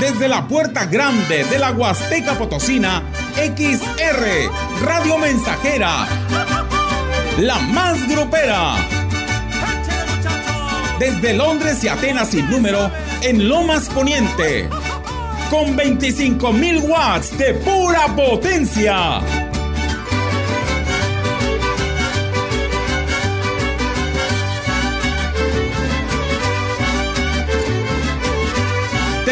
Desde la puerta grande de la Huasteca Potosina, XR, Radio Mensajera, la más grupera. Desde Londres y Atenas sin número, en Lomas Poniente, con 25.000 watts de pura potencia.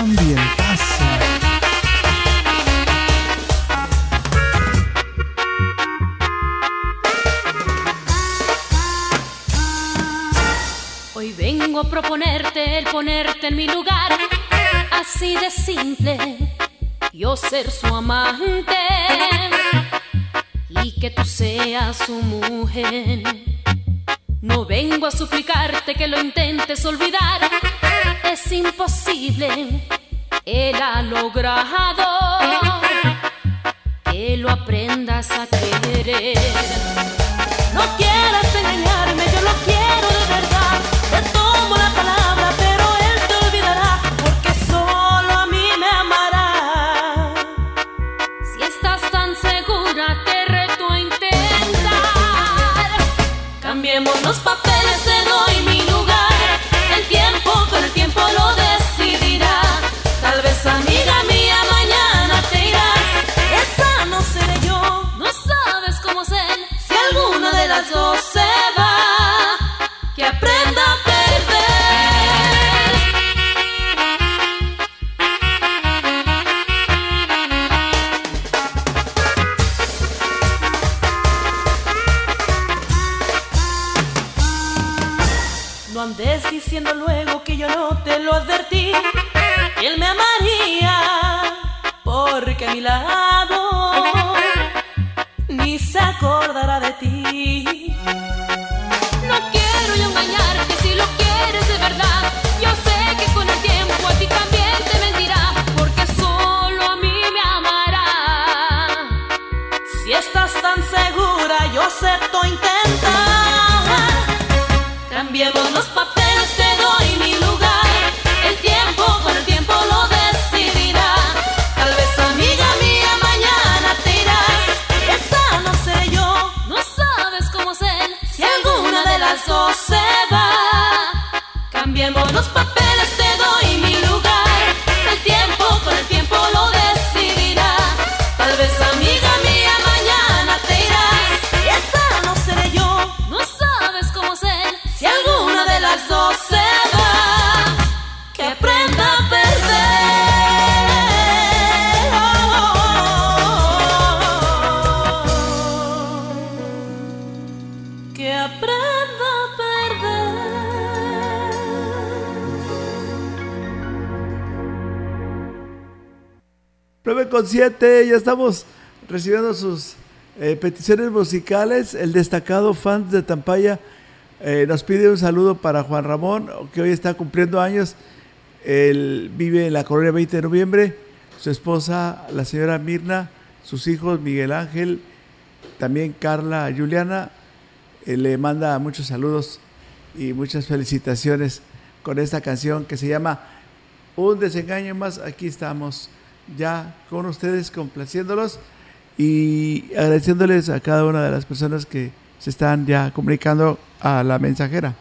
Hoy vengo a proponerte el ponerte en mi lugar, así de simple, yo ser su amante y que tú seas su mujer. No vengo a suplicarte que lo intentes olvidar, es imposible, él ha logrado que lo aprendas a querer. No quieras engañarme, yo lo quiero de verdad. Te tomo la palabra, pero él te olvidará, porque solo a mí me amará. Si estás tan segura, te reto a intentar. Cambiemos los papeles, Andes diciendo luego que yo no te lo advertí. Él me amaría porque a mi lado ni se acordará de ti. No quiero yo engañarte Cambiemos los papeles, con 7, ya estamos recibiendo sus eh, peticiones musicales. El destacado fans de Tampaya eh, nos pide un saludo para Juan Ramón, que hoy está cumpliendo años. Él vive en la colonia 20 de noviembre. Su esposa, la señora Mirna, sus hijos Miguel Ángel, también Carla Juliana. eh, le manda muchos saludos y muchas felicitaciones con esta canción que se llama Un desengaño más. Aquí estamos ya con ustedes complaciéndolos y agradeciéndoles a cada una de las personas que se están ya comunicando a la mensajera.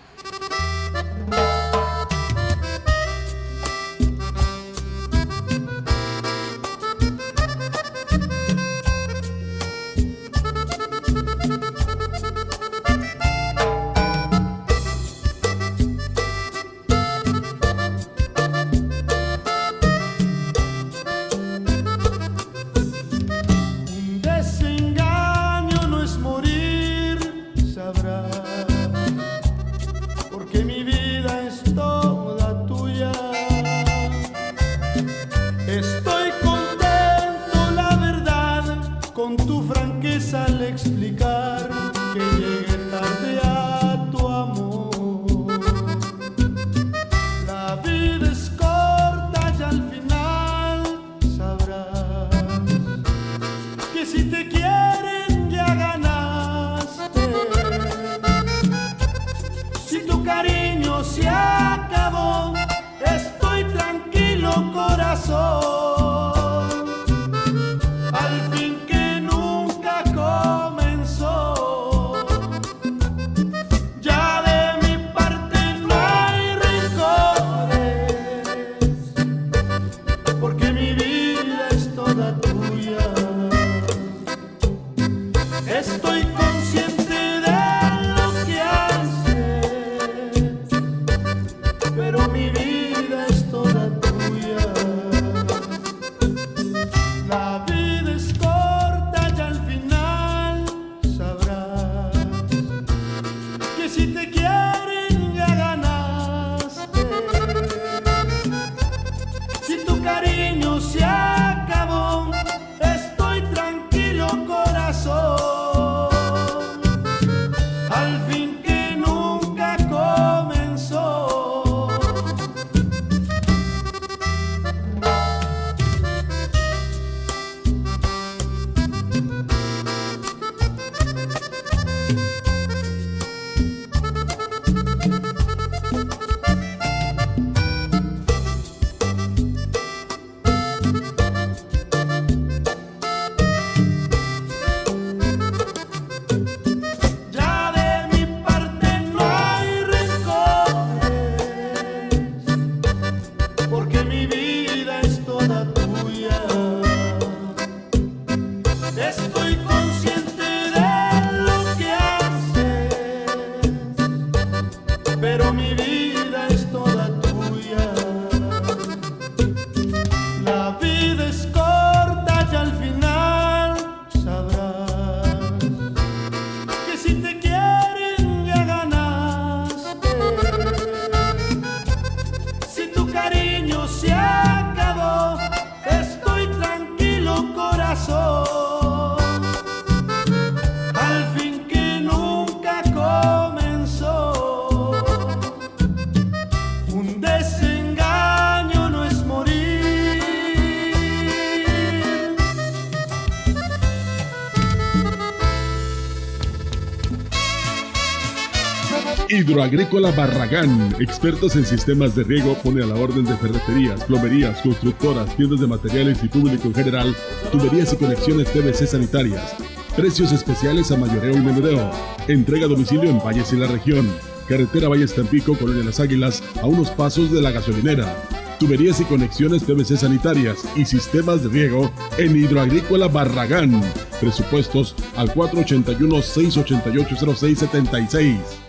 Hidroagrícola Barragán, expertos en sistemas de riego, pone a la orden de ferreterías, plomerías, constructoras, tiendas de materiales y público en general, tuberías y conexiones PVC sanitarias. Precios especiales a mayoreo y menudeo. Entrega a domicilio en Valles y la región. Carretera Valles Tampico, Colonia Las Águilas, a unos pasos de la gasolinera. Tuberías y conexiones PVC sanitarias y sistemas de riego en Hidroagrícola Barragán. Presupuestos al 481-688-0676.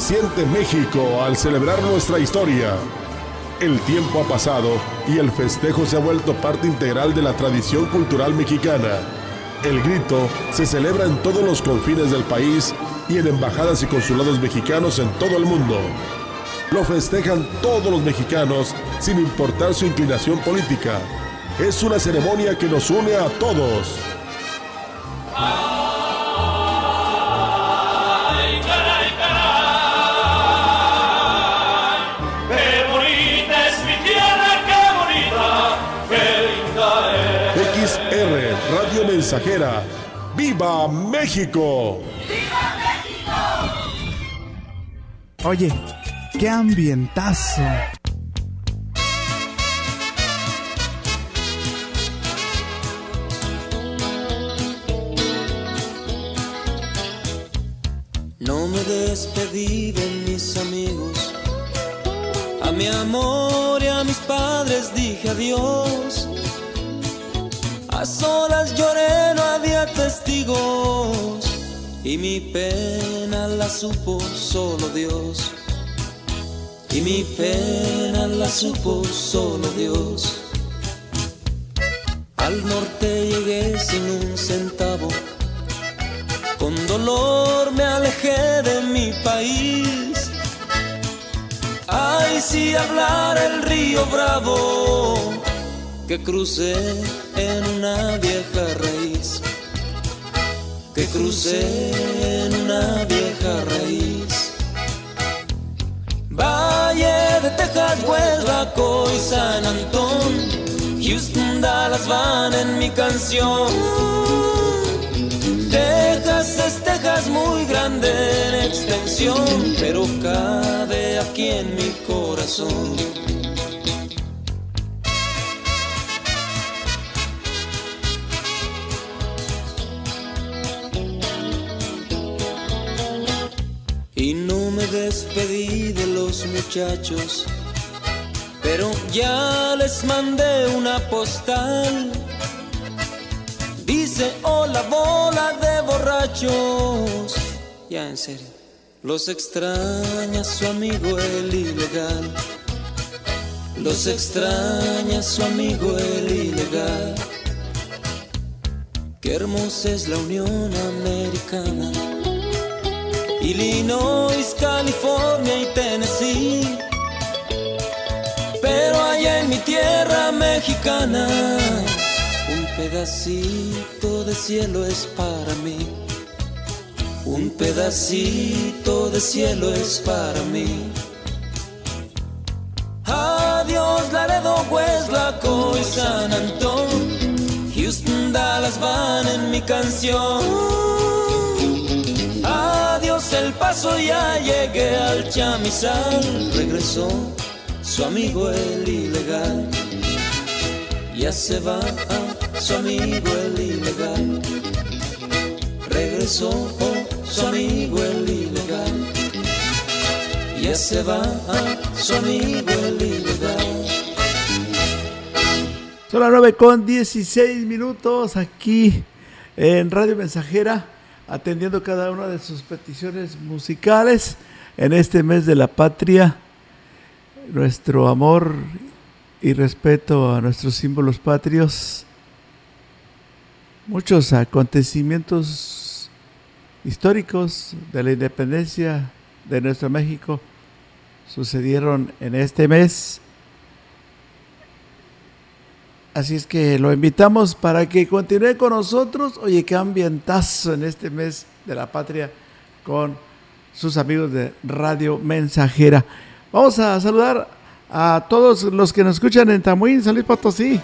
Se siente México al celebrar nuestra historia. El tiempo ha pasado y el festejo se ha vuelto parte integral de la tradición cultural mexicana. El grito se celebra en todos los confines del país y en embajadas y consulados mexicanos en todo el mundo. Lo festejan todos los mexicanos sin importar su inclinación política. Es una ceremonia que nos une a todos. Mensajera. ¡Viva México! ¡Viva México! Oye, qué ambientazo. No me despedí de mis amigos. A mi amor y a mis padres dije adiós a solas lloré, no había testigos y mi pena la supo solo Dios. Y mi pena la supo solo Dios. Al norte llegué sin un centavo. Con dolor me alejé de mi país. Ay, si hablar el río bravo que crucé en una vieja raíz, que crucé en una vieja raíz. Valle de Texas, Huesbaco y San Antón, Houston, Dallas van en mi canción. Texas es Texas muy grande en extensión, pero cabe aquí en mi corazón. Despedí de los muchachos, pero ya les mandé una postal. Dice hola bola de borrachos. Ya en serio, los extraña su amigo el ilegal. Los extraña su amigo el ilegal. Qué hermosa es la Unión Americana Illinois, California y Tennessee. Pero allá en mi tierra mexicana, un pedacito de cielo es para mí. Un pedacito de cielo es para mí. Adiós Laredo, Hueslaco y San Antón. Houston, Dallas van en mi canción paso ya llegué al chamizal. Regresó su amigo el ilegal. Ya se va su amigo el ilegal. Regresó su amigo el ilegal. ya se va su amigo el libertad. Son las 9 con 16 minutos aquí en Radio Mensajera, atendiendo cada una de sus peticiones musicales en este mes de la patria. Nuestro amor y respeto a nuestros símbolos patrios. Muchos acontecimientos históricos de la independencia de nuestro México sucedieron en este mes. Así es que lo invitamos para que continúe con nosotros. Oye, qué ambientazo en este mes de la patria con sus amigos de Radio Mensajera. Vamos a saludar a todos los que nos escuchan en Tamuín, San Luis Potosí.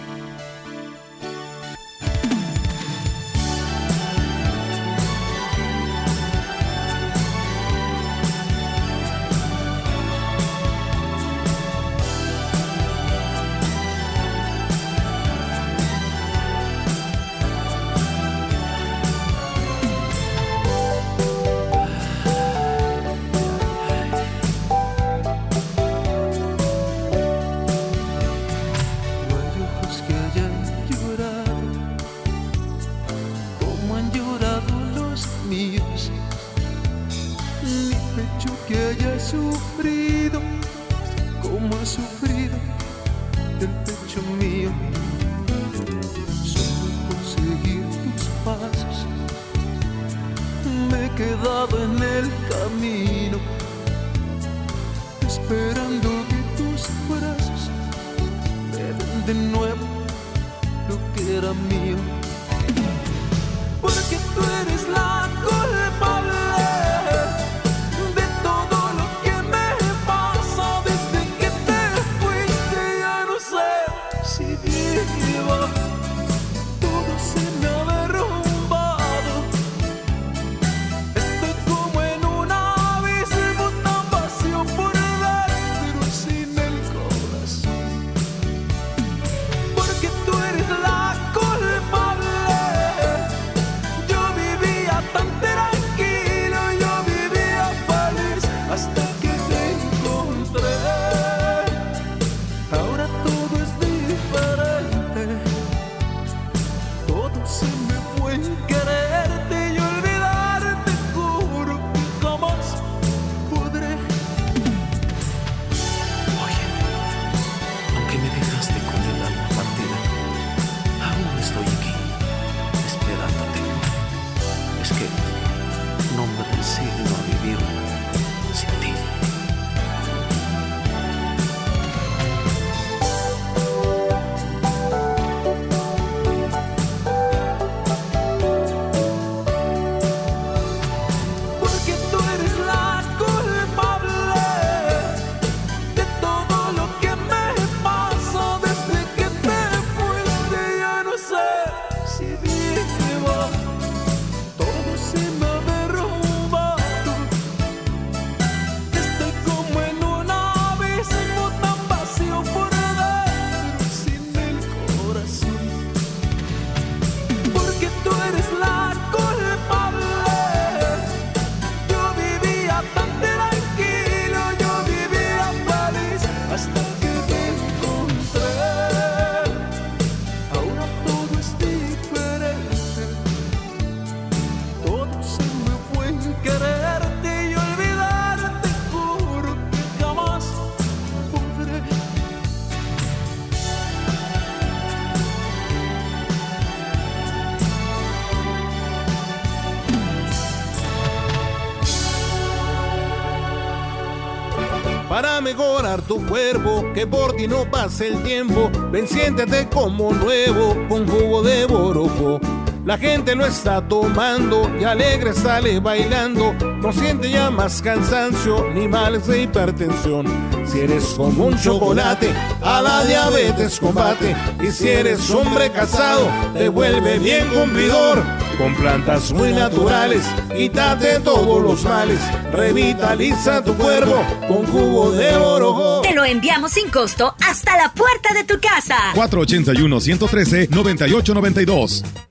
Tu cuerpo, que por ti no pase el tiempo. Ven, siéntete como nuevo con jugo de borojo. La gente lo está tomando y alegre sale bailando. No siente ya más cansancio ni males de hipertensión. Si eres como un chocolate, a la diabetes combate. Y si eres hombre casado, te vuelve bien cumplidor. Con plantas muy naturales, quítate todos los males. Revitaliza tu cuerpo con jugo de oro. Te lo enviamos sin costo hasta la puerta de tu casa. 481 113 9892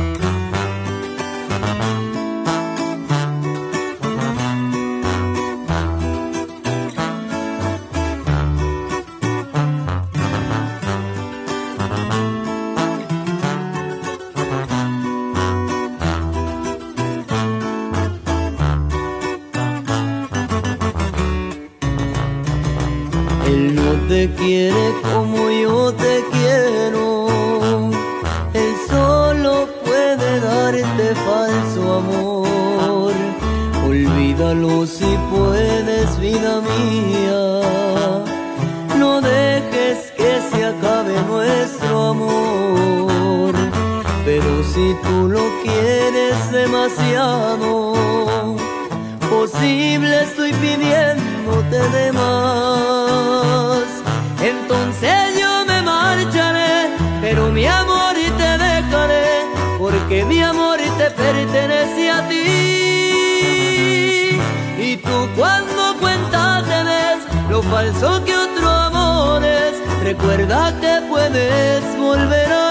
Falso que otro amor es, recuerda que puedes volver a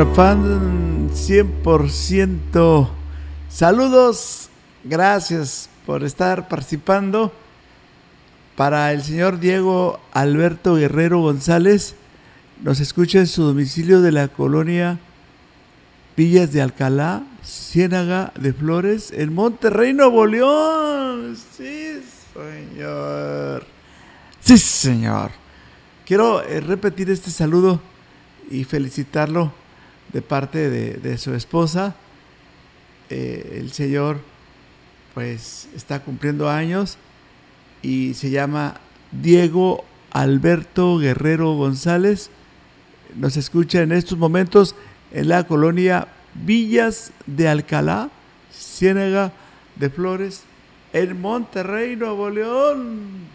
Nuestra fan 100%. Saludos, gracias por estar participando. Para el señor Diego Alberto Guerrero González, nos escucha en su domicilio de la colonia Villas de Alcalá, Ciénaga de Flores, en Monterrey, Nuevo León. Sí, señor. Sí, señor. Quiero eh, repetir este saludo y felicitarlo de parte de, de su esposa. Eh, el señor pues está cumpliendo años y se llama Diego Alberto Guerrero González. Nos escucha en estos momentos en la colonia Villas de Alcalá, Ciénaga de Flores, en Monterrey, Nuevo León.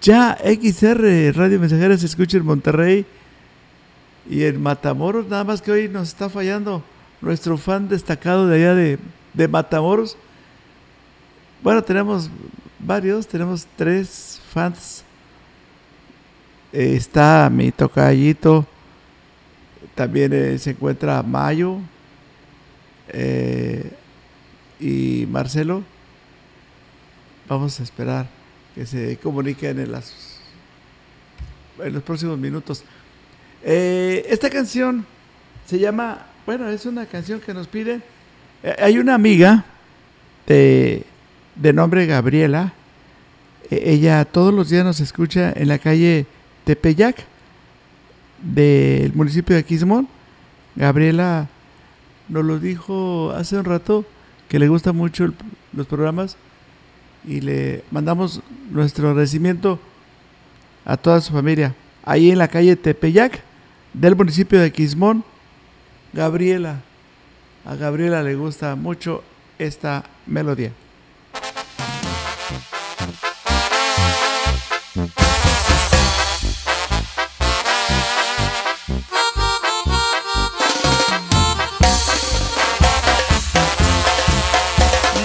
Ya XR Radio Mensajera se escucha en Monterrey y en Matamoros, nada más que hoy nos está fallando nuestro fan destacado de allá de, de Matamoros. Bueno, tenemos varios, tenemos tres fans. Está mi tocallito, también eh, se encuentra Mayo eh, y Marcelo. vamos a esperar que se comuniquen en, las, en los próximos minutos. Eh, esta canción se llama, bueno, es una canción que nos pide. eh, hay una amiga de, de nombre Gabriela. E- ella todos los días nos escucha en la calle Tepeyac del municipio de Quismón. Gabriela nos lo dijo hace un rato que le gustan mucho los programas y le mandamos nuestro agradecimiento a toda su familia. Ahí en la calle Tepeyac del municipio de Quismón, Gabriela. A Gabriela le gusta mucho esta melodía.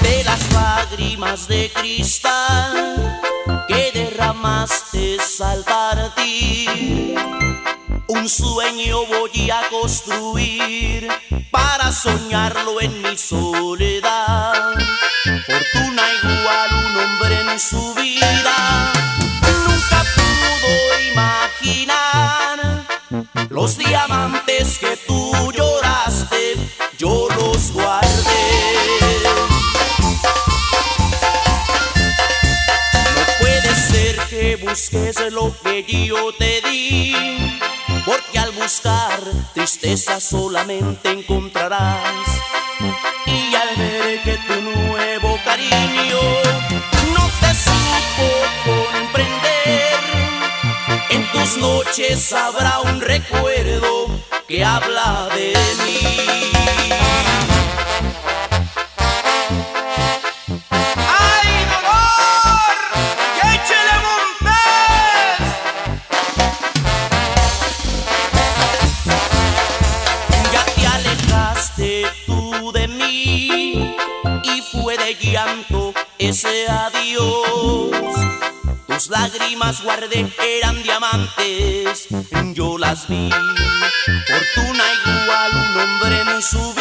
de las lágrimas de cristal que derramaste al partir. Un sueño voy a construir para soñarlo en mi soledad. Fortuna igual un hombre en su vida nunca pudo imaginar los diamantes que tú lloraste, yo los guardé. No puede ser que busques lo que yo te di, porque al buscar tristeza solamente encontrarás. Y al ver que tu nuevo cariño no te supo comprender, en tus noches habrá un recuerdo que habla de mí. Lágrimas guardé eran diamantes, yo las vi. Fortuna igual un hombre en su vida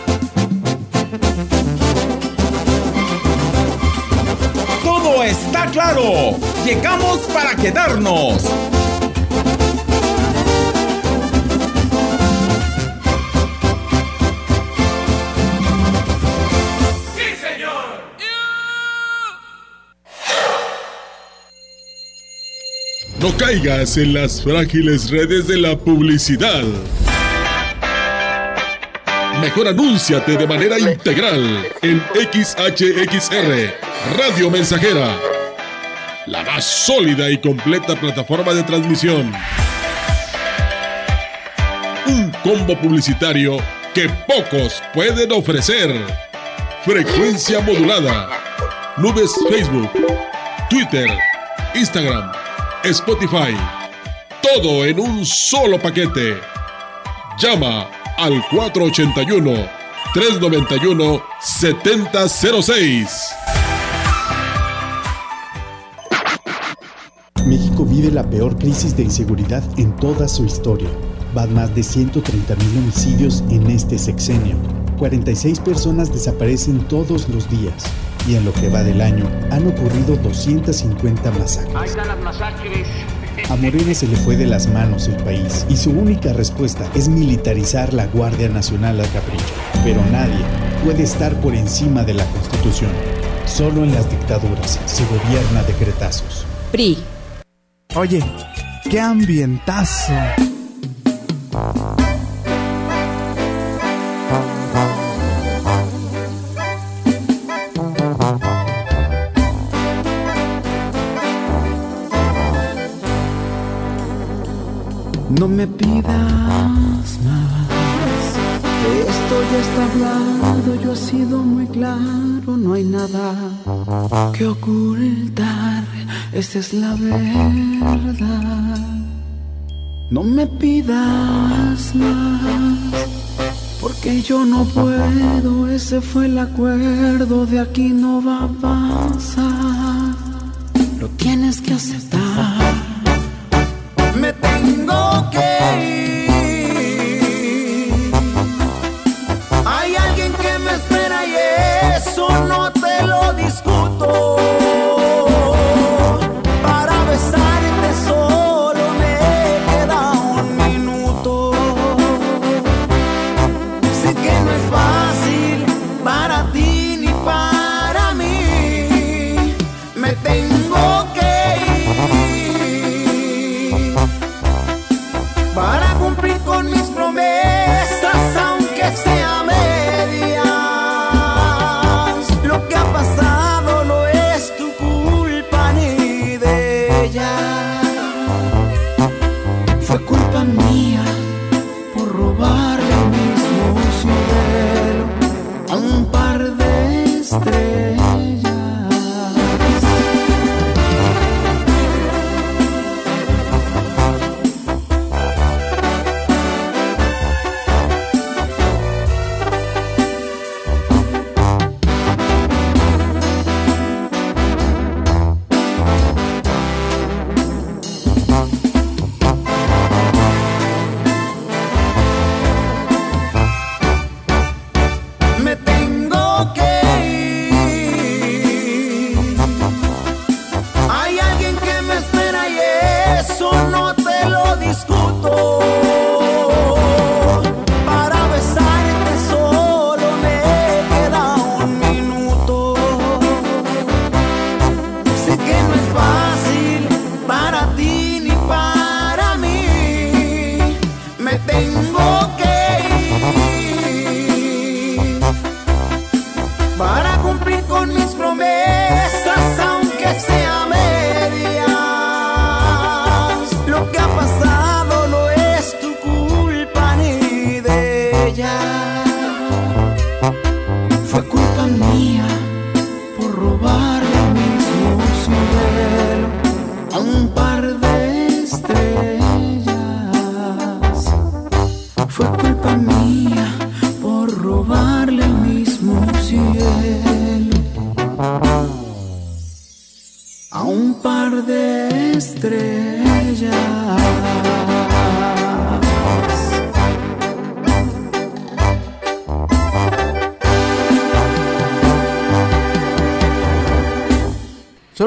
Todo está claro. Llegamos para quedarnos. ¡Sí, señor! No caigas en las frágiles redes de la publicidad. Mejor anúnciate de manera integral en XHXR, Radio Mensajera, la más sólida y completa plataforma de transmisión. Un combo publicitario que pocos pueden ofrecer. Frecuencia modulada. Nubes Facebook, Twitter, Instagram, Spotify. Todo en un solo paquete. Llama al 481 391 7006. México vive la peor crisis de inseguridad en toda su historia. Van más de 130 mil homicidios en este sexenio. 46 personas desaparecen todos los días y en lo que va del año han ocurrido 250 masacres. A Morena se le fue de las manos el país y su única respuesta es militarizar la Guardia Nacional al capricho. Pero nadie puede estar por encima de la Constitución. Solo en las dictaduras se gobierna decretazos. PRI. Oye, qué ambientazo. No me pidas más. Esto ya está hablado, yo he sido muy claro, no hay nada que ocultar, esa es la verdad. No me pidas más, porque yo no puedo, ese fue el acuerdo, de aquí no va a pasar. Lo tienes que aceptar.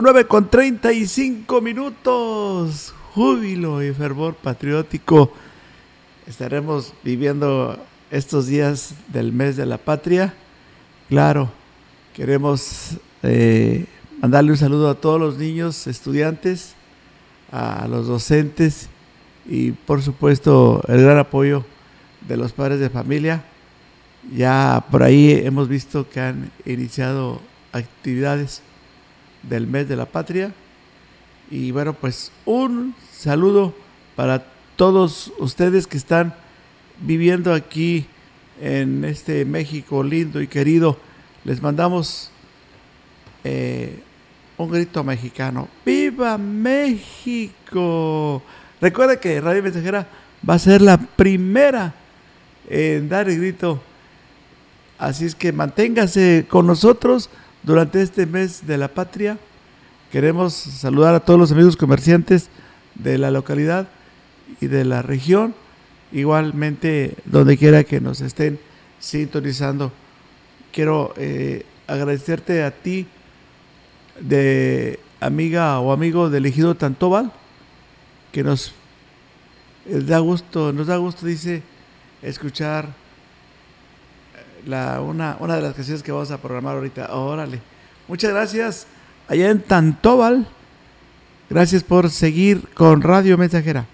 9 con 35 minutos. Júbilo y fervor patriótico. Estaremos viviendo estos días del mes de la patria. Claro, queremos eh, mandarle un saludo a todos los niños, estudiantes, a los docentes y por supuesto el gran apoyo de los padres de familia. Ya por ahí hemos visto que han iniciado actividades del mes de la patria. Y bueno, pues un saludo para todos ustedes que están viviendo aquí en este México lindo y querido. les mandamos eh, un grito mexicano. ¡Viva México! Recuerda que Radio Mensajera va a ser la primera en dar el grito. Así es que manténgase con nosotros durante este mes de la patria. Queremos saludar a todos los amigos comerciantes de la localidad y de la región, igualmente donde quiera que nos estén sintonizando. Quiero eh, agradecerte a ti, de amiga o amigo del ejido Tantobal, que nos eh, da gusto, nos da gusto, dice, escuchar la, una, una de las canciones que vamos a programar ahorita. Órale. Muchas gracias allá en Tantobal. Gracias por seguir con Radio Mensajera.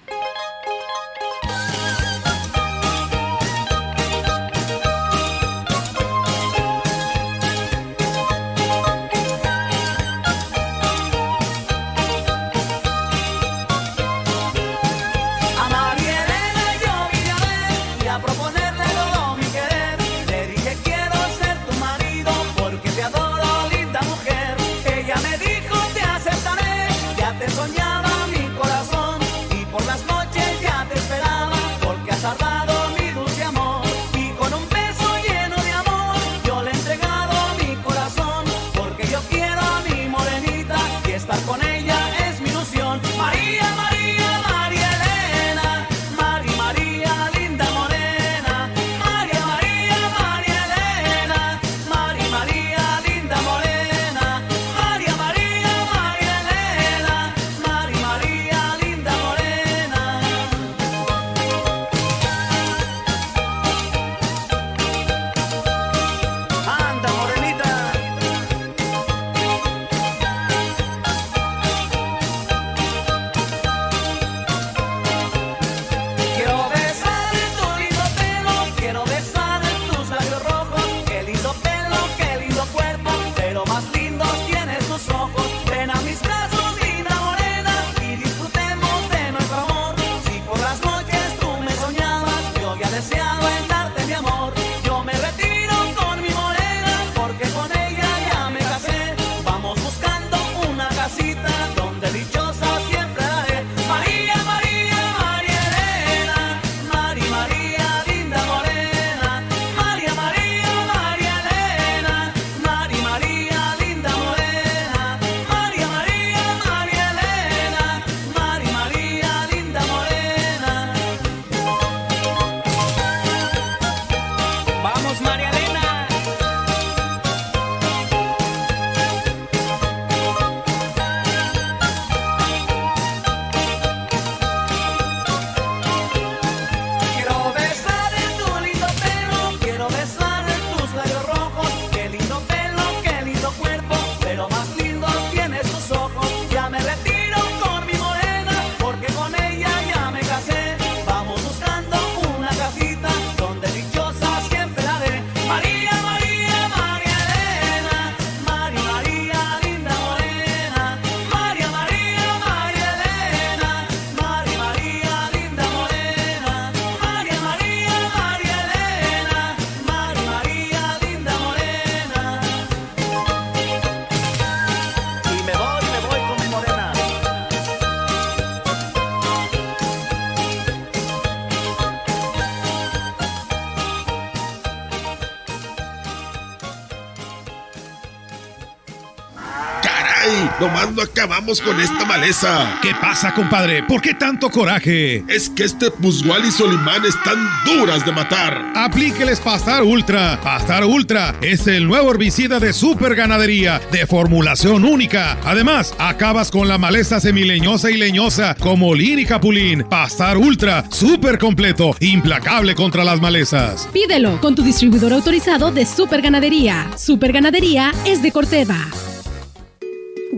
Nomás no acabamos con esta maleza. ¿Qué pasa, compadre? ¿Por qué tanto coraje? Es que este Pusgual y Solimán están duras de matar. Aplíqueles Pastar Ultra. Pastar Ultra es el nuevo herbicida de super ganadería, de formulación única. Además, acabas con la maleza semileñosa y leñosa como Lin y Capulín. Pastar Ultra, súper completo, implacable contra las malezas. Pídelo con tu distribuidor autorizado de Super Ganadería. Super Ganadería es de Corteva.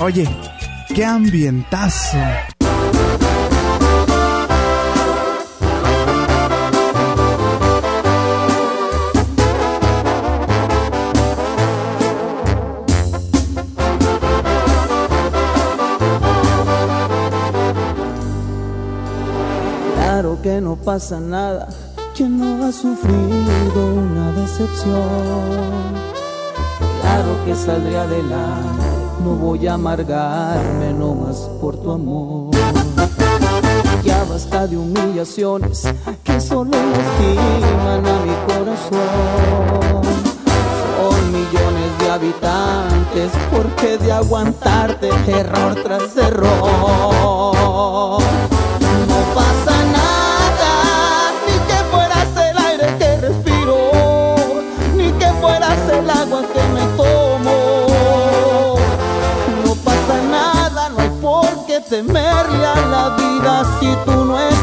Oye, qué ambientazo. Claro que no pasa nada, que no ha sufrido una decepción. Claro que saldré adelante, no voy a amargarme nomás por tu amor. Ya basta de humillaciones que solo lastiman a mi corazón. Son millones de habitantes, porque de aguantarte error tras error. Temerle a la vida si tú no estás.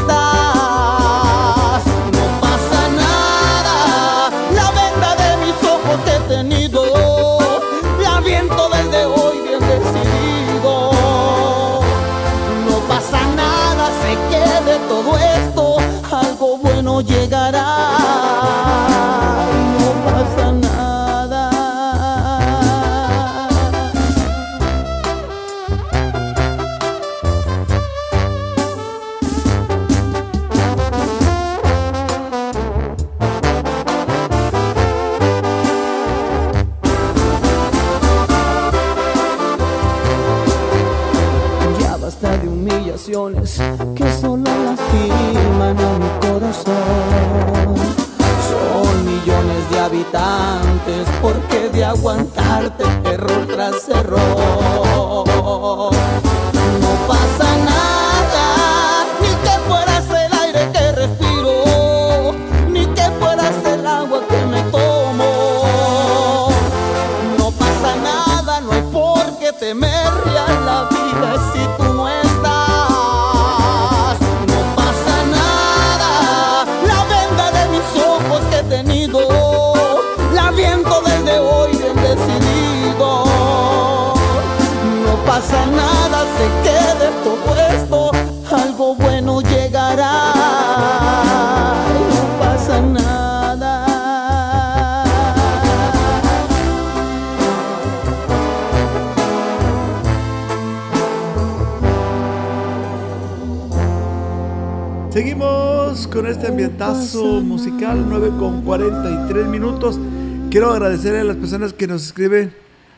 Personas que nos escriben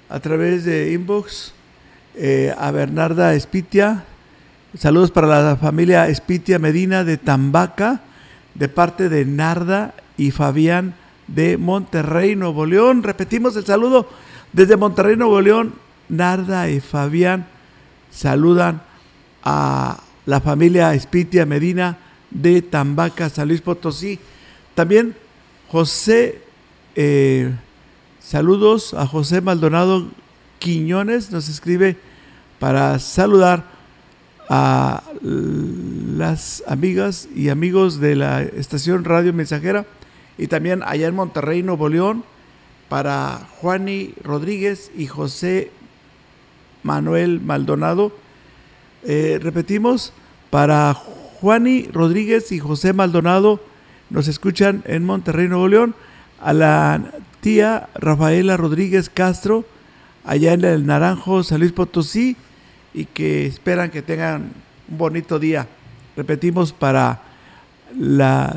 a través de inbox. eh, a Bernarda Espitia. Saludos para la familia Espitia Medina de Tambaca, de parte de Narda y Fabián de Monterrey, Nuevo León. Repetimos el saludo desde Monterrey, Nuevo León. Narda y Fabián saludan a la familia Espitia Medina de Tambaca, San Luis Potosí. También José, eh, saludos a José Maldonado Quiñones, nos escribe para saludar a las amigas y amigos de la estación Radio Mensajera y también allá en Monterrey, Nuevo León, para Juani Rodríguez y José Manuel Maldonado. Eh, repetimos, para Juani Rodríguez y José Maldonado nos escuchan en Monterrey, Nuevo León, a la tía Rafaela Rodríguez Castro, allá en el Naranjo, San Luis Potosí, y que esperan que tengan un bonito día. Repetimos para la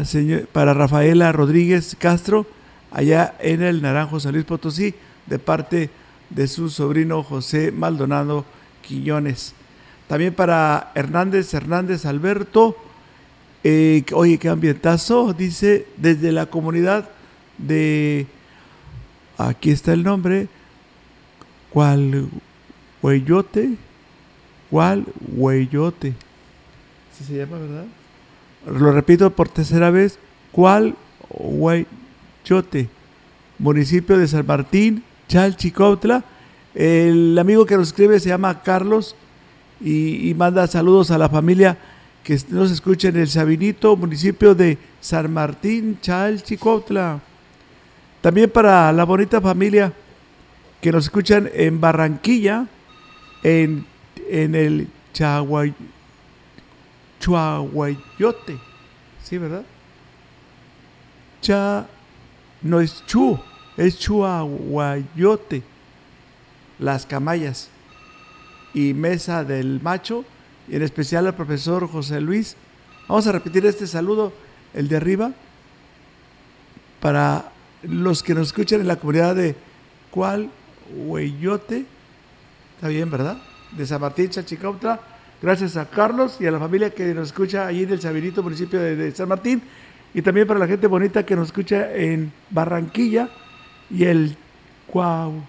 para Rafaela Rodríguez Castro, allá en el Naranjo, San Luis Potosí, de parte de su sobrino José Maldonado Quiñones. También para Hernández Hernández Alberto, eh, oye, qué ambientazo, dice, desde la comunidad de, aquí está el nombre, ¿cuál Hueyote? ¿Cuál Hueyote? ¿Sí se llama, verdad? Lo repito por tercera vez, ¿cuál Hueyote? Municipio de San Martín, Chalchicautla. El amigo que nos escribe se llama Carlos y, y manda saludos a la familia que nos escucha en el Sabinito, municipio de San Martín, Chalchicautla. También para la bonita familia que nos escuchan en Barranquilla, en, en el Chaguay, Chuaguayote. ¿Sí, verdad? Cha, no es Chu, es Chuaguayote. Las Camayas y Mesa del Macho, y en especial al profesor José Luis. Vamos a repetir este saludo, el de arriba, para los que nos escuchan en la comunidad de Cual. Está bien, ¿verdad? De San Martín, Chachicautla. Gracias a Carlos y a la familia que nos escucha allí en el Sabinito, municipio de, San Martín. Y también para la gente bonita que nos escucha en Barranquilla y el Cuau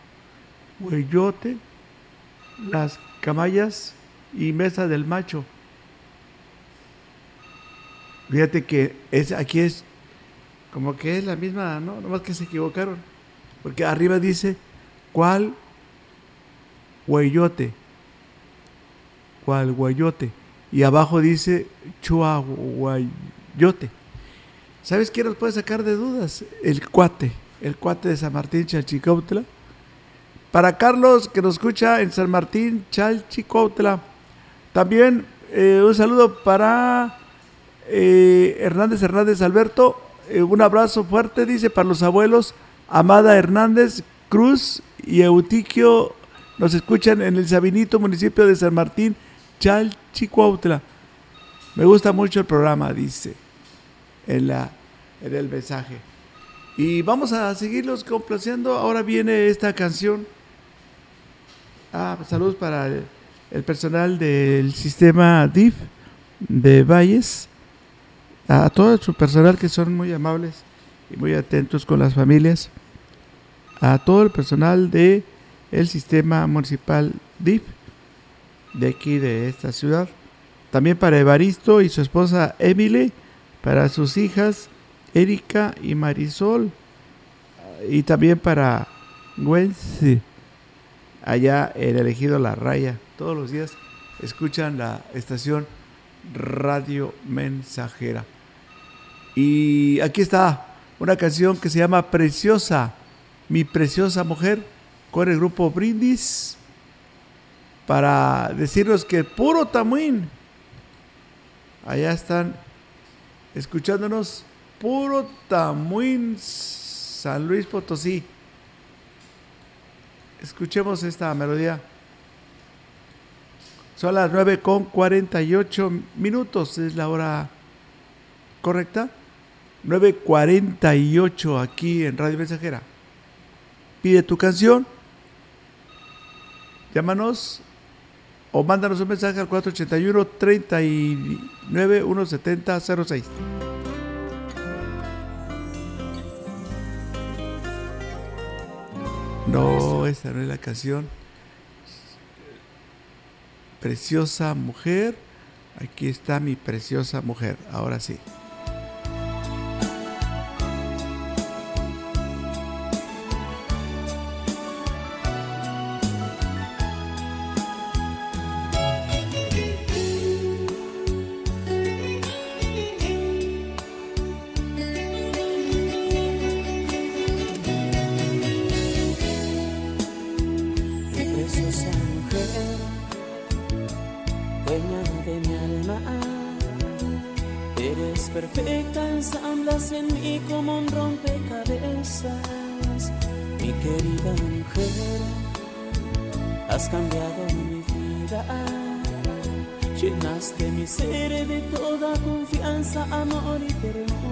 Hueyote, las Camayas y Mesa del Macho. Fíjate que es, aquí es como que es la misma, ¿no? Nomás que se equivocaron. Porque arriba dice, ¿cuál hueyote? ¿Cuál guayote? Y abajo dice, chuahuayote. ¿Sabes qué nos puede sacar de dudas? El cuate, el cuate de San Martín Chalchicautla. Para Carlos, que nos escucha en San Martín Chalchicautla. También eh, un saludo para eh, Hernández Hernández Alberto. Eh, un abrazo fuerte, dice, para los abuelos Amada Hernández Cruz y Eutiquio. Nos escuchan en el Sabinito, municipio de San Martín, Chalchicuautla. Me gusta mucho el programa, dice en, la, en el mensaje. Y vamos a seguirlos complaciendo. Ahora viene esta canción. Ah, saludos para el, el personal del sistema DIF de Valles a todo su personal que son muy amables y muy atentos con las familias, a todo el personal de el sistema municipal DIF de aquí de esta ciudad, también para Evaristo y su esposa Emily, para sus hijas Erika y Marisol, y también para Gwency, allá en elegido La Raya, todos los días escuchan la estación Radio Mensajera. Y aquí está una canción que se llama Preciosa, mi preciosa mujer, con el grupo Brindis, para decirnos que puro Tamuín, allá están escuchándonos, puro Tamuín, San Luis Potosí. Escuchemos esta melodía. Son las 9 con 48 minutos, es la hora correcta. 9.48 aquí en Radio Mensajera. Pide tu canción, llámanos o mándanos un mensaje al 481 39 170 06. No, esta no es la canción. Preciosa mujer. Aquí está mi preciosa mujer. Ahora sí. en mí como un rompecabezas. Mi querida mujer, has cambiado mi vida. Llenaste mi ser de toda confianza, amor y ternura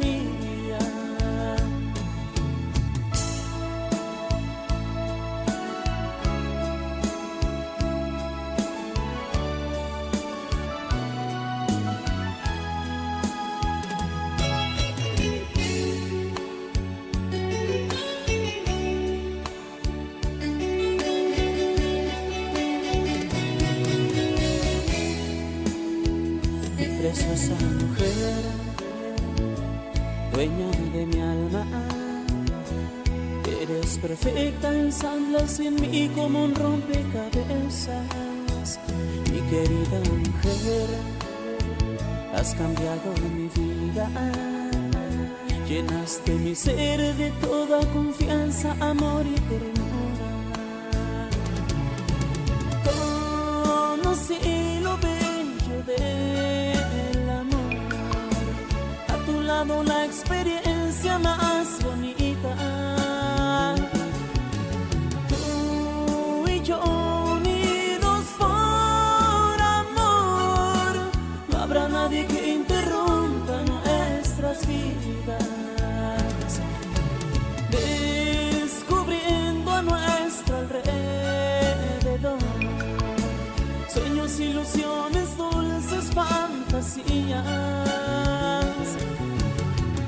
cambiado mi vida. Llenaste mi ser de toda confianza, amor y ternura. Conocí lo bello del amor. A tu lado la experiencia más bonita.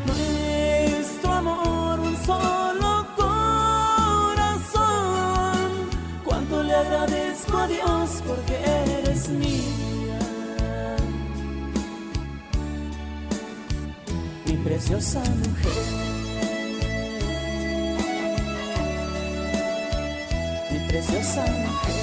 Nuestro amor, un solo corazón. Cuánto le agradezco a Dios porque eres mía. Mi preciosa mujer. Mi preciosa mujer.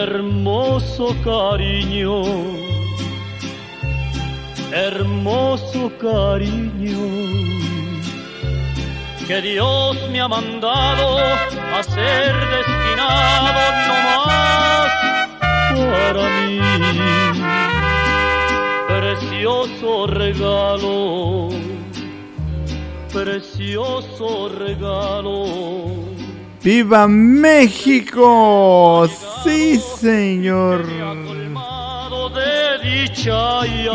Hermoso cariño, hermoso cariño, que Dios me ha mandado a ser destinado no más para mí. Precioso regalo, precioso regalo. ¡Viva México! Sí, señor.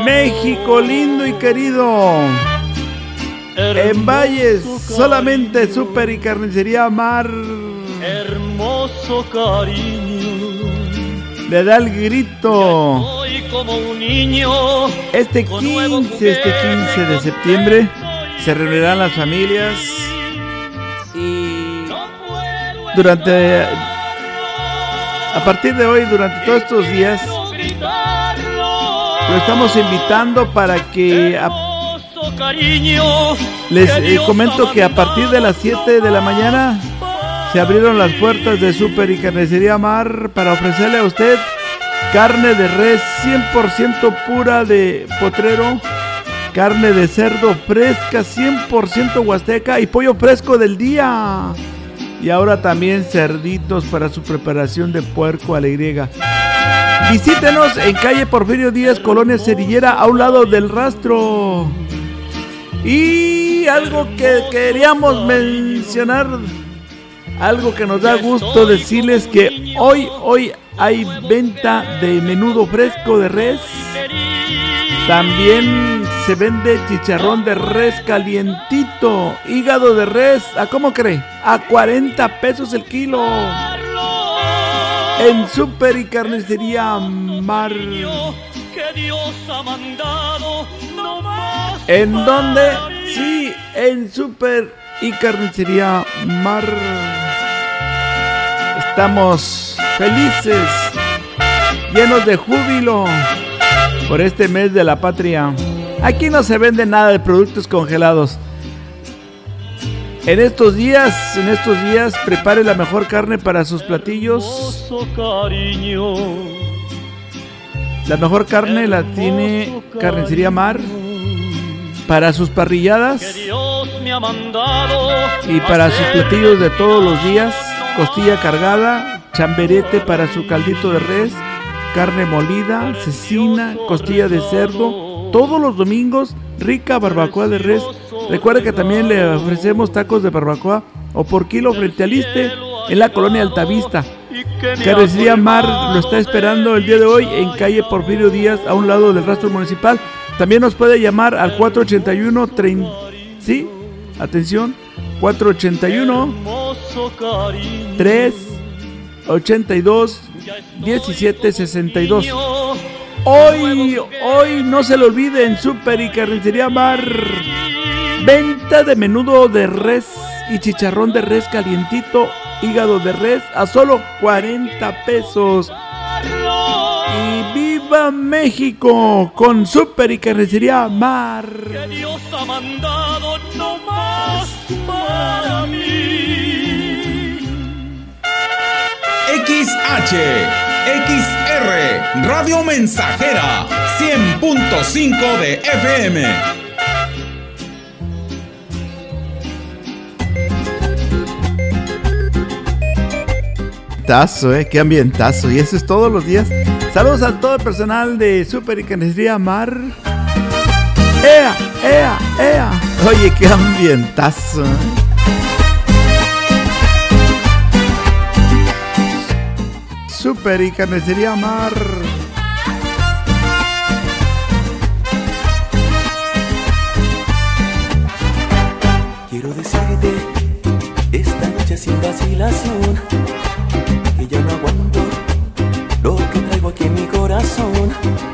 México lindo y querido. En Valles, solamente Super y Carnicería Mar. Hermoso cariño. Le da el grito. Como un niño. Este 15, este 15 de septiembre se reunirán las familias y durante a partir de hoy, durante todos estos días, lo estamos invitando para que les eh, comento que a partir de las 7 de la mañana se abrieron las puertas de Super y Carnicería Mar para ofrecerle a usted carne de res 100% pura de potrero, carne de cerdo fresca 100% huasteca y pollo fresco del día. Y ahora también cerditos para su preparación de puerco a la griega. Visítenos en calle Porfirio Díaz, Colonia Cerillera, a un lado del rastro. Y algo que queríamos mencionar, algo que nos da gusto decirles que hoy, hoy hay venta de menudo fresco de res. También se vende chicharrón de res calientito, hígado de res, ¿a cómo cree? A 40 pesos el kilo. en Super y Carnicería Mar. ¿En dónde? Sí, en Super y Carnicería Mar. Estamos felices, llenos de júbilo por este mes de la patria. Aquí no se vende nada de productos congelados. En estos días, en estos días, prepare la mejor carne para sus platillos. La mejor carne la tiene Carnicería Mar para sus parrilladas y para sus platillos de todos los días. Costilla cargada, chamberete para su caldito de res, carne molida, cecina, costilla de cerdo. Todos los domingos, rica barbacoa de res Recuerda que también le ofrecemos tacos de barbacoa o por kilo frente al Iste en la colonia Altavista. Carnicería Mar lo está esperando el día de hoy en calle Porfirio Díaz a un lado del rastro municipal. También nos puede llamar al 481 30, ¿sí? Atención, 481 382 1762. Hoy, hoy no se lo olviden, Super y Carnicería Mar Venta de menudo de res y chicharrón de res calientito, hígado de res a solo 40 pesos. Y viva México con Super y Carnicería Mar. Que Dios ha mandado no más para mí. XH, XR, Radio Mensajera, 100.5 de FM. ambientazo, ¿eh? Qué ambientazo. Y eso es todos los días. Saludos a todo el personal de Super y Canería Mar. ¡Ea! ¡Ea! ¡Ea! Oye, qué ambientazo. Super y Carnicería Mar. Quiero decirte esta noche sin vacilación ya no aguanto lo que traigo aquí en mi corazón.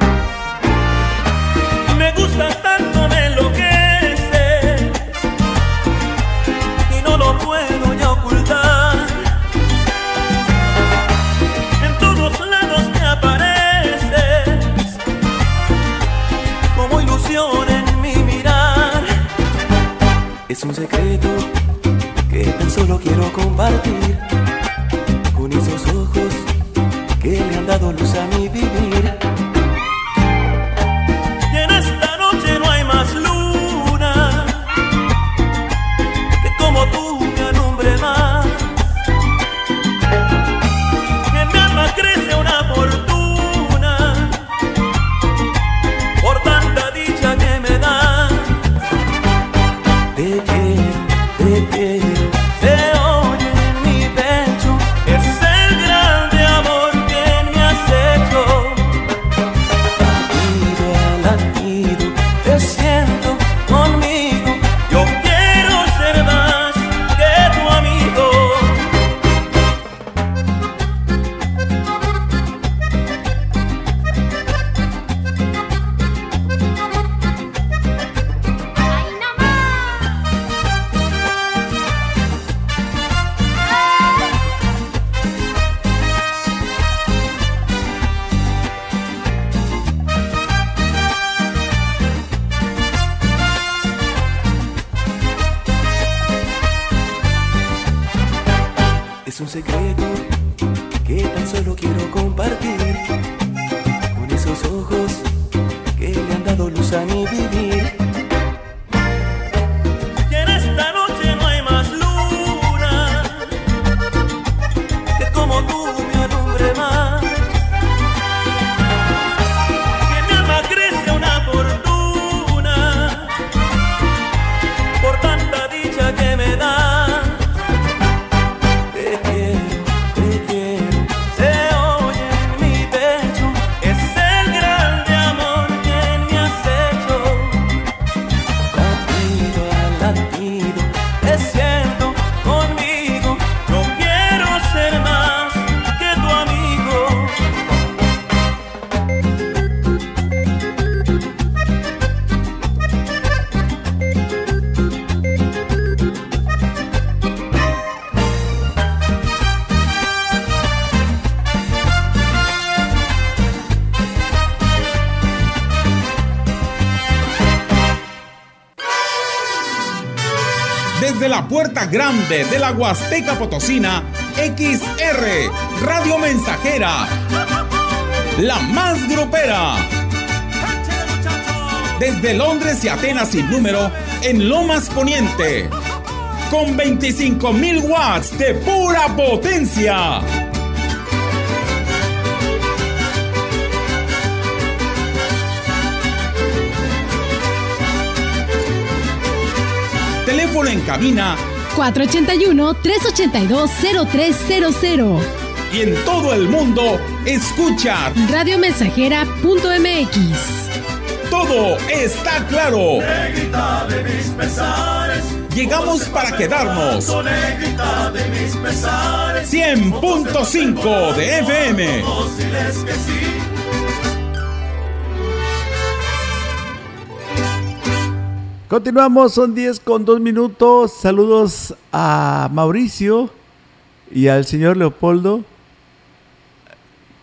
La puerta grande de la Huasteca Potosina, XR, Radio Mensajera, la más grupera. Desde Londres y Atenas sin número, en Lomas Poniente, con 25.000 watts de pura potencia. Teléfono en cabina 481-382-0300. y en todo el mundo escucha Radiomensajera.mx. Todo está claro. Negrita de mis pesares. Llegamos para quedarnos. Negrita de mis pesares. 100.5 de FM. Continuamos, son 10 con 2 minutos. Saludos a Mauricio y al señor Leopoldo.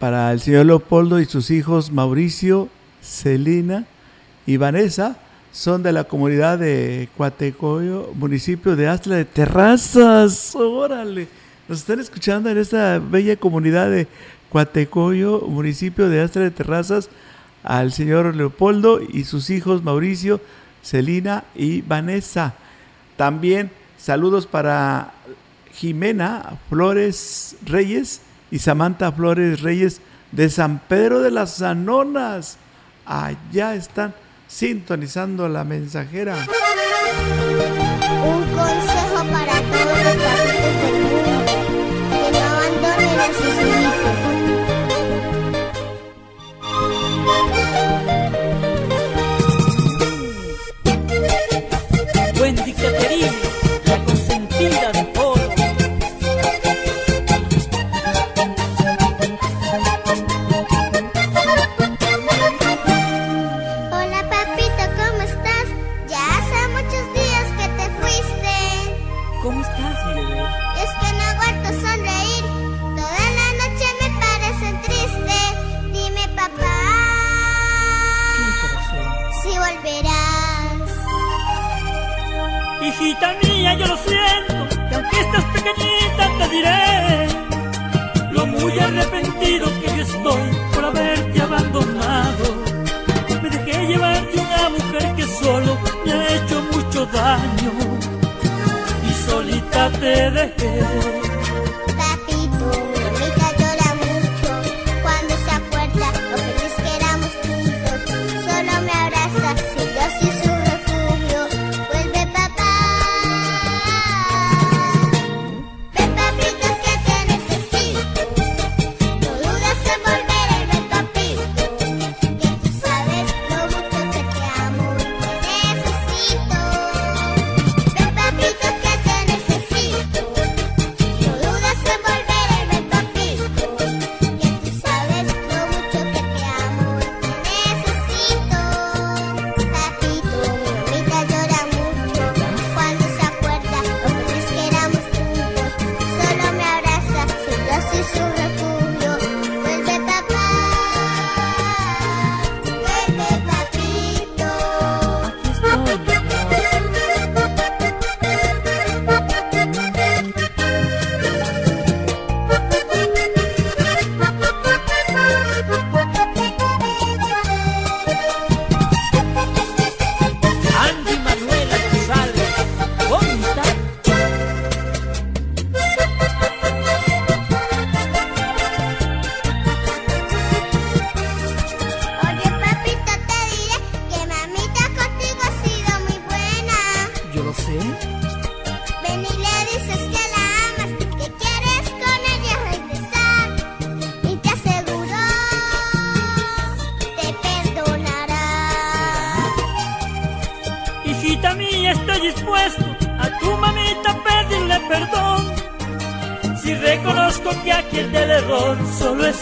Para el señor Leopoldo y sus hijos Mauricio, Celina y Vanessa son de la comunidad de Cuatecoyo, municipio de Astla de Terrazas. Órale, nos están escuchando en esta bella comunidad de Cuatecoyo, municipio de Astra de Terrazas, al señor Leopoldo y sus hijos Mauricio, Celina y Vanessa. También saludos para Jimena Flores Reyes y Samantha Flores Reyes de San Pedro de las Anonas. Allá están sintonizando la mensajera. Un consejo para todos los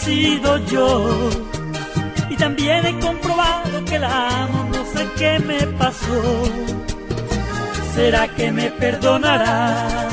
sido yo. Y también he comprobado que la amo, no sé qué me pasó. ¿Será que me perdonará?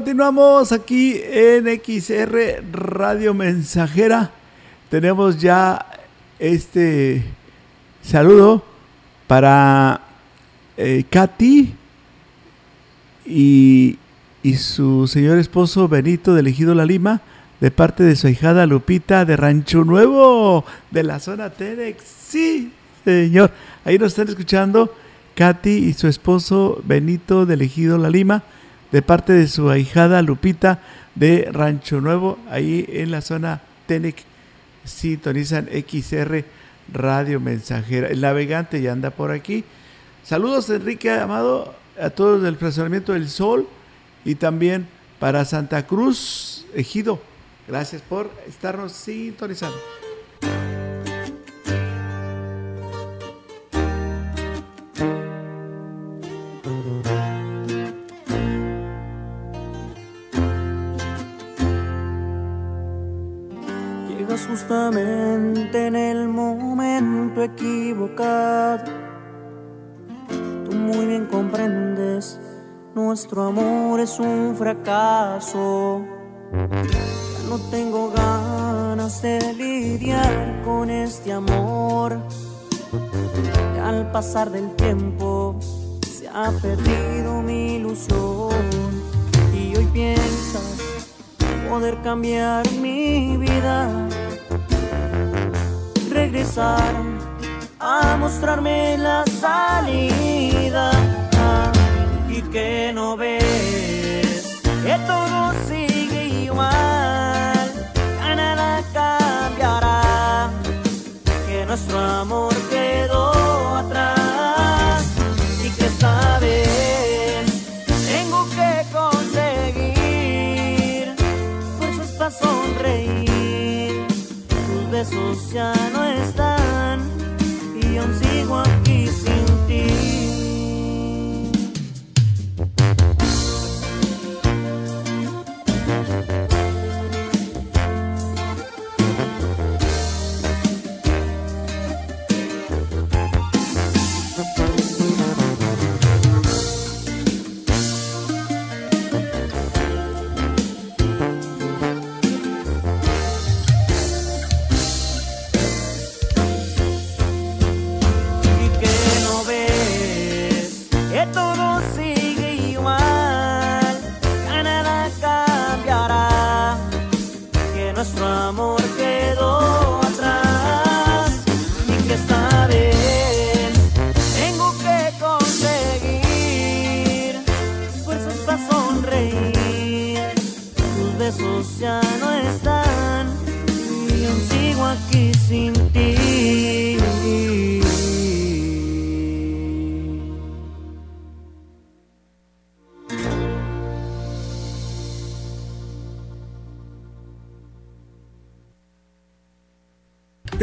Continuamos aquí en XR Radio Mensajera. Tenemos ya este saludo para eh, Katy y, y su señor esposo Benito de Ejido La Lima, de parte de su ahijada Lupita de Rancho Nuevo, de la zona Tenex. Sí, señor. Ahí nos están escuchando Katy y su esposo Benito de Ejido La Lima, de parte de su ahijada Lupita de Rancho Nuevo, ahí en la zona Tenec. Sintonizan XR Radio Mensajera. El navegante ya anda por aquí. Saludos, Enrique Amado, a todos del Fraccionamiento del Sol y también para Santa Cruz, Ejido. Gracias por estarnos sintonizando. En el momento equivocado. Tú muy bien comprendes, nuestro amor es un fracaso. Ya no tengo ganas de lidiar con este amor. Y al pasar del tiempo se ha perdido mi ilusión. Y hoy piensas poder cambiar mi vida, a mostrarme la salida. Y que no ves que todo sigue igual, ya nada cambiará, que nuestro amor quedó atrás y que sabes besos ya no están y aún sigo aquí sin ti.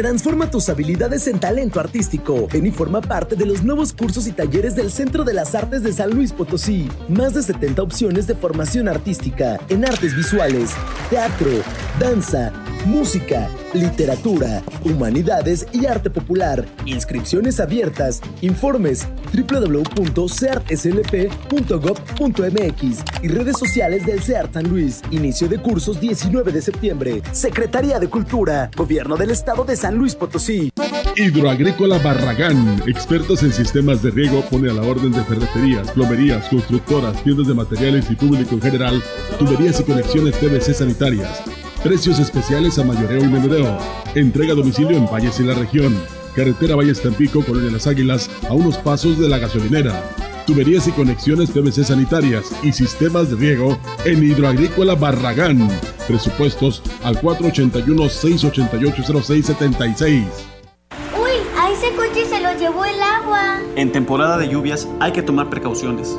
Transforma tus habilidades en talento artístico. Ven y forma parte de los nuevos cursos y talleres del Centro de las Artes de San Luis Potosí. Más de 70 opciones de formación artística en artes visuales, teatro, danza, música, literatura, humanidades y arte popular. Inscripciones abiertas. Informes www.ceartslp.gov.mx y redes sociales del CEART San Luis. Inicio de cursos 19 de septiembre. Secretaría de Cultura, Gobierno del Estado de San Luis Potosí. Hidroagrícola Barragán, expertos en sistemas de riego, pone a la orden de ferreterías, plomerías, constructoras, tiendas de materiales y público en general, tuberías y conexiones PVC sanitarias. Precios especiales a mayoreo y menudeo. Entrega a domicilio en Valles y la región. Carretera Valles Tampico, Colonia Las Águilas, a unos pasos de la gasolinera. Tuberías y conexiones PVC sanitarias y sistemas de riego en Hidroagrícola Barragán. Presupuestos al 481-688-0676. Uy, a ese coche se lo llevó el agua. En temporada de lluvias hay que tomar precauciones.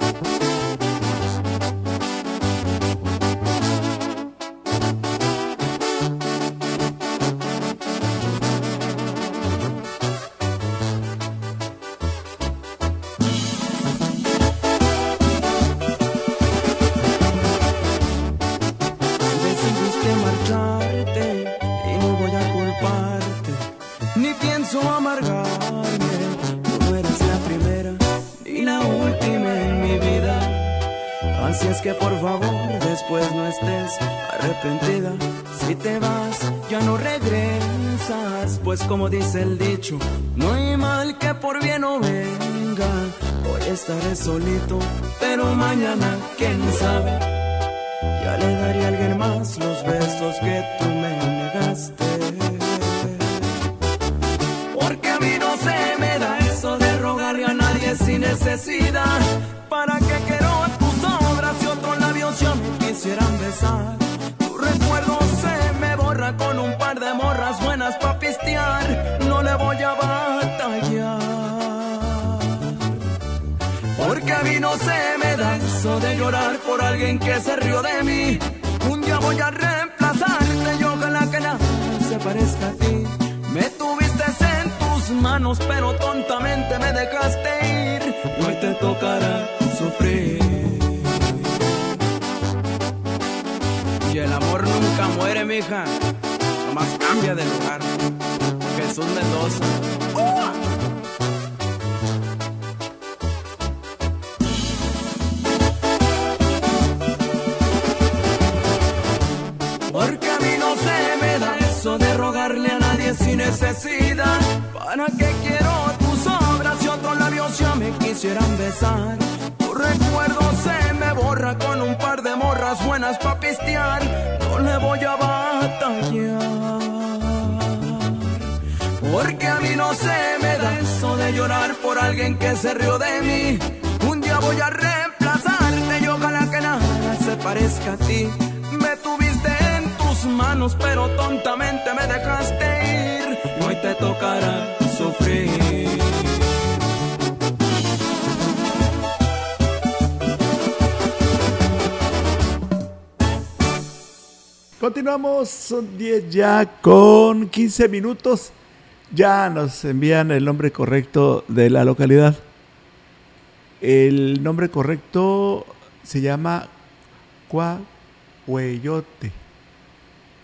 Si te vas ya no regresas, pues como dice el dicho, no hay mal que por bien no venga. Hoy estaré solito, pero mañana quién sabe. Ya le daré a alguien más los besos que tú de llorar por alguien que se rió de mí. Un día voy a reemplazarte y ojalá que nada se parezca a ti. Me tuviste en tus manos, pero tontamente me dejaste ir. Hoy te tocará sufrir. Y el amor nunca muere, mija. Nomás cambia de lugar. Jesús Mendoza. Necesidad. ¿Para qué quiero tus obras y otros labios ya me quisieran besar? Tu recuerdo se me borra con un par de morras buenas pa' pistear. No le voy a batallar. Porque a mí no se me da eso de llorar por alguien que se rió de mí. Un día voy a reemplazarte y ojalá que nada se parezca a ti. Me tuviste en tus manos, pero tontamente me dejaste ir. Te tocará sufrir. Continuamos, son 10 ya con 15 minutos. Ya nos envían el nombre correcto de la localidad. El nombre correcto se llama Cuahueyote.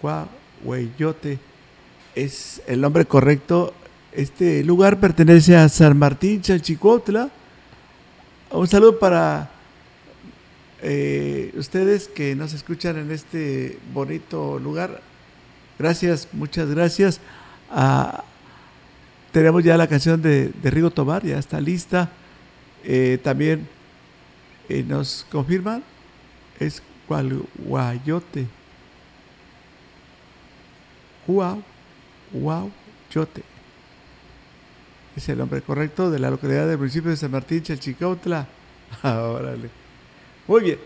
Cuahueyote es el nombre correcto. Este lugar pertenece a San Martín Chalchicotla. Un saludo para eh, ustedes que nos escuchan en este bonito lugar. Gracias, muchas gracias. Ah, tenemos ya la canción de, Rigo Tobar, ya está lista. Eh, también eh, nos confirman, es Guayote. Guayote. Es el nombre correcto de la localidad del municipio de San Martín, Chalchicautla. Órale. Muy bien.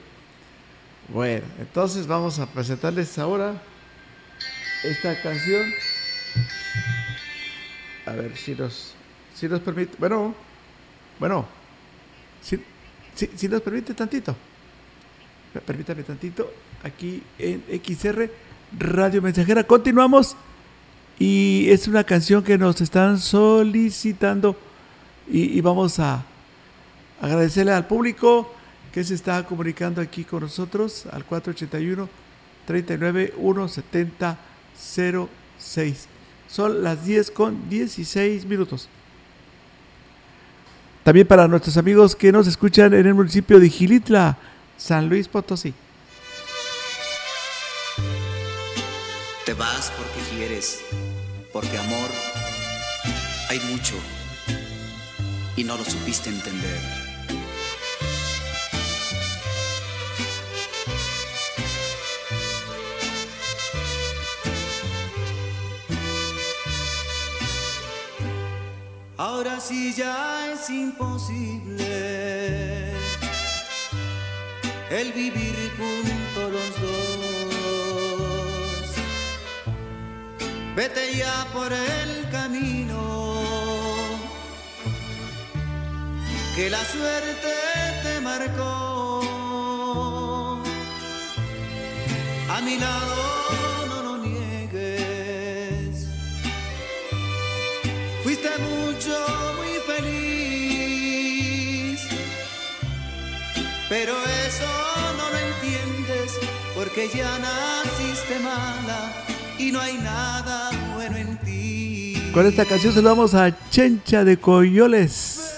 Bueno, entonces vamos a presentarles ahora esta canción. A ver si nos, si nos permite. Bueno, bueno, si, si, si nos permite tantito. Permítame tantito. Aquí en XR Radio Mensajera. Continuamos. Y es una canción que nos están solicitando. Y, vamos a agradecerle al público que se está comunicando aquí con nosotros al 481 39 170 06. Son las 10 con 16 minutos. También para nuestros amigos que nos escuchan en el municipio de Gilitla, San Luis Potosí. Te vas porque quieres, porque amor hay mucho y no lo supiste entender. Ahora sí ya es imposible el vivir juntos los dos. Vete ya por el camino que la suerte te marcó. A mi lado no lo niegues. Fuiste mucho, muy feliz. Pero eso no lo entiendes porque ya naciste mala y no hay nada bueno en ti. Con esta canción saludamos a Chencha de Coyoles.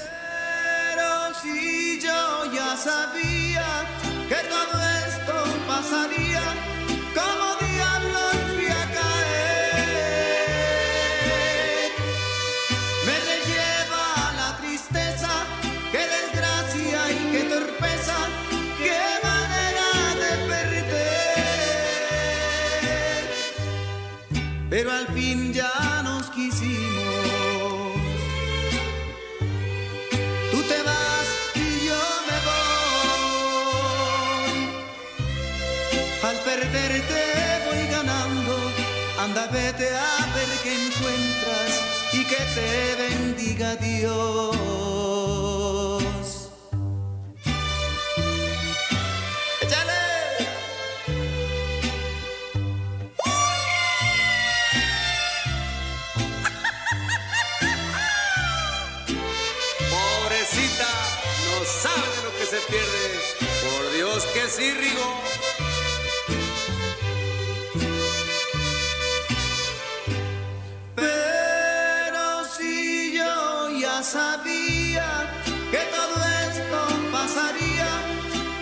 Anda, vete a ver qué encuentras y que te bendiga Dios. ¡Échale! Pobrecita, no sabe lo que se pierde. Por Dios que sí, Rigo. Sabía que todo esto pasaría,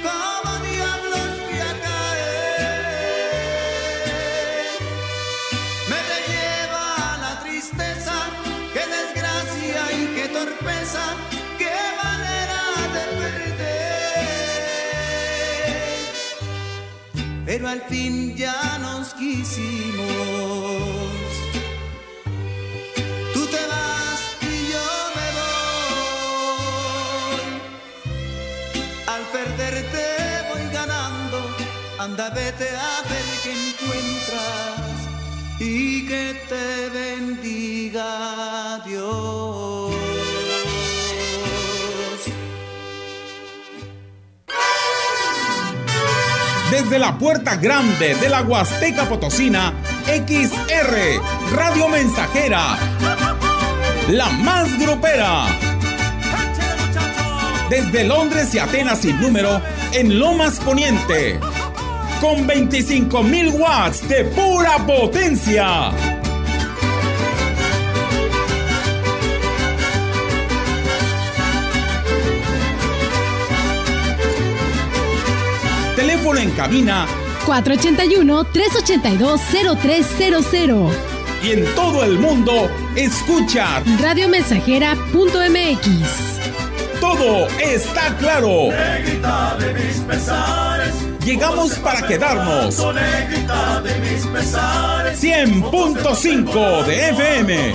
como diablos fui a caer. Me lleva la tristeza, qué desgracia y qué torpeza, qué manera de perder. Pero al fin ya nos quisimos. Anda, vete a ver qué encuentras y que te bendiga Dios. Desde la puerta grande de la Huasteca Potosina, XR, Radio Mensajera, la más grupera. Desde Londres y Atenas sin número, en Lomas Poniente, con 25.000 watts de pura potencia. Teléfono en cabina 481-382-0300. y en todo el mundo, escucha Radiomensajera.mx. Todo está claro. Negrita de mis pesares. Llegamos para quedarnos. Negrita de mis pesares. 100.5 de FM.